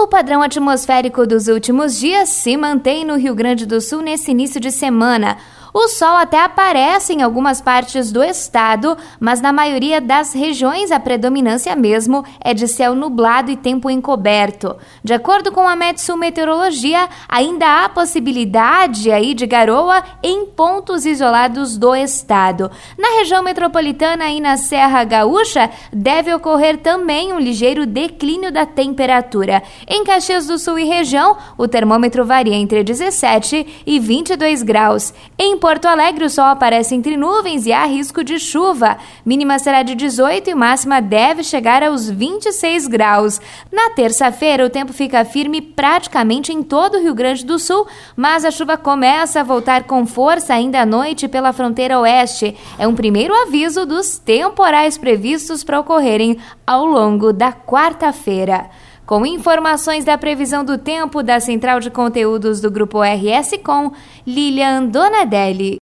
O padrão atmosférico dos últimos dias se mantém no Rio Grande do Sul nesse início de semana. O sol até aparece em algumas partes do estado, mas na maioria das regiões a predominância mesmo é de céu nublado e tempo encoberto. De acordo com a Metsu Meteorologia, ainda há possibilidade aí de garoa em pontos isolados do estado. Na região metropolitana e na Serra Gaúcha, deve ocorrer também um ligeiro declínio da temperatura. Em Caxias do Sul e região, o termômetro varia entre 17 e 22 graus. Em Porto Alegre, o sol aparece entre nuvens e há risco de chuva. Mínima será de 18 e máxima deve chegar aos 26 graus. Na terça-feira, o tempo fica firme praticamente em todo o Rio Grande do Sul, mas a chuva começa a voltar com força ainda à noite pela fronteira oeste. É um primeiro aviso dos temporais previstos para ocorrerem ao longo da quarta-feira. Com informações da previsão do tempo da Central de Conteúdos do Grupo RS Com, Lilian Donadelli.